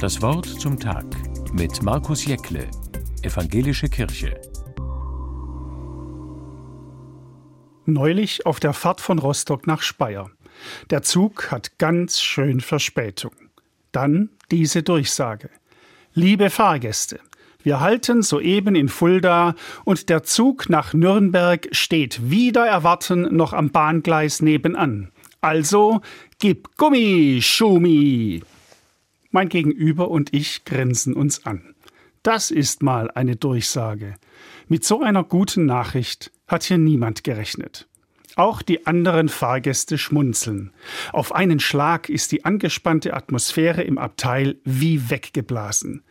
Das Wort zum Tag mit Markus Jäckle, Evangelische Kirche. Neulich auf der Fahrt von Rostock nach Speyer. Der Zug hat ganz schön Verspätung. Dann diese Durchsage. Liebe Fahrgäste, wir halten soeben in Fulda und der Zug nach Nürnberg steht wieder erwarten noch am Bahngleis nebenan. Also gib Gummi, Schumi. Mein Gegenüber und ich grinsen uns an. Das ist mal eine Durchsage. Mit so einer guten Nachricht hat hier niemand gerechnet. Auch die anderen Fahrgäste schmunzeln. Auf einen Schlag ist die angespannte Atmosphäre im Abteil wie weggeblasen.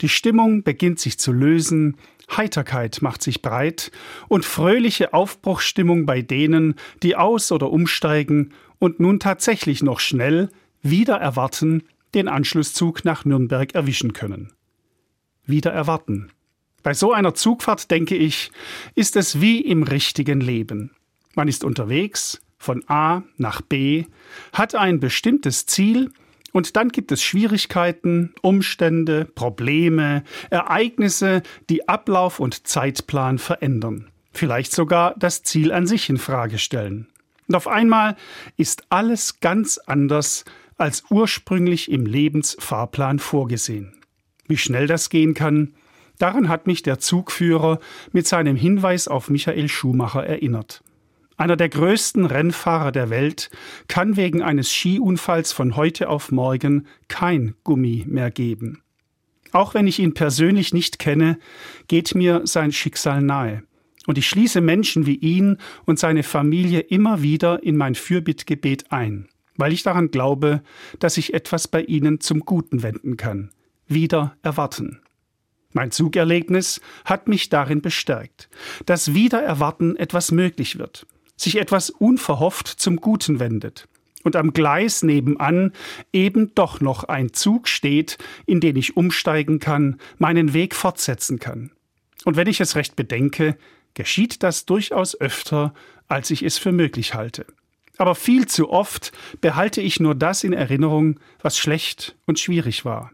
Die Stimmung beginnt sich zu lösen, Heiterkeit macht sich breit und fröhliche Aufbruchsstimmung bei denen, die aus- oder umsteigen und nun tatsächlich noch schnell, wieder erwarten, den Anschlusszug nach Nürnberg erwischen können. Wieder erwarten. Bei so einer Zugfahrt, denke ich, ist es wie im richtigen Leben. Man ist unterwegs, von A nach B, hat ein bestimmtes Ziel und dann gibt es Schwierigkeiten, Umstände, Probleme, Ereignisse, die Ablauf und Zeitplan verändern. Vielleicht sogar das Ziel an sich in Frage stellen. Und auf einmal ist alles ganz anders als ursprünglich im Lebensfahrplan vorgesehen. Wie schnell das gehen kann, daran hat mich der Zugführer mit seinem Hinweis auf Michael Schumacher erinnert. Einer der größten Rennfahrer der Welt kann wegen eines Skiunfalls von heute auf morgen kein Gummi mehr geben. Auch wenn ich ihn persönlich nicht kenne, geht mir sein Schicksal nahe. Und ich schließe Menschen wie ihn und seine Familie immer wieder in mein Fürbittgebet ein, weil ich daran glaube, dass sich etwas bei ihnen zum Guten wenden kann. Wieder erwarten. Mein Zugerlebnis hat mich darin bestärkt, dass Wiedererwarten etwas möglich wird sich etwas unverhofft zum Guten wendet und am Gleis nebenan eben doch noch ein Zug steht, in den ich umsteigen kann, meinen Weg fortsetzen kann. Und wenn ich es recht bedenke, geschieht das durchaus öfter, als ich es für möglich halte. Aber viel zu oft behalte ich nur das in Erinnerung, was schlecht und schwierig war.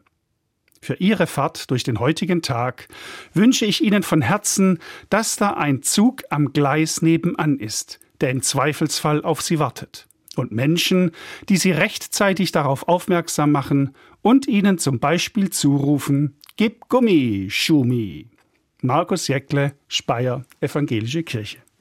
Für Ihre Fahrt durch den heutigen Tag wünsche ich Ihnen von Herzen, dass da ein Zug am Gleis nebenan ist, der im Zweifelsfall auf sie wartet. Und Menschen, die sie rechtzeitig darauf aufmerksam machen und ihnen zum Beispiel zurufen, Gib Gummi, Schumi. Markus Jäckle, Speyer, Evangelische Kirche.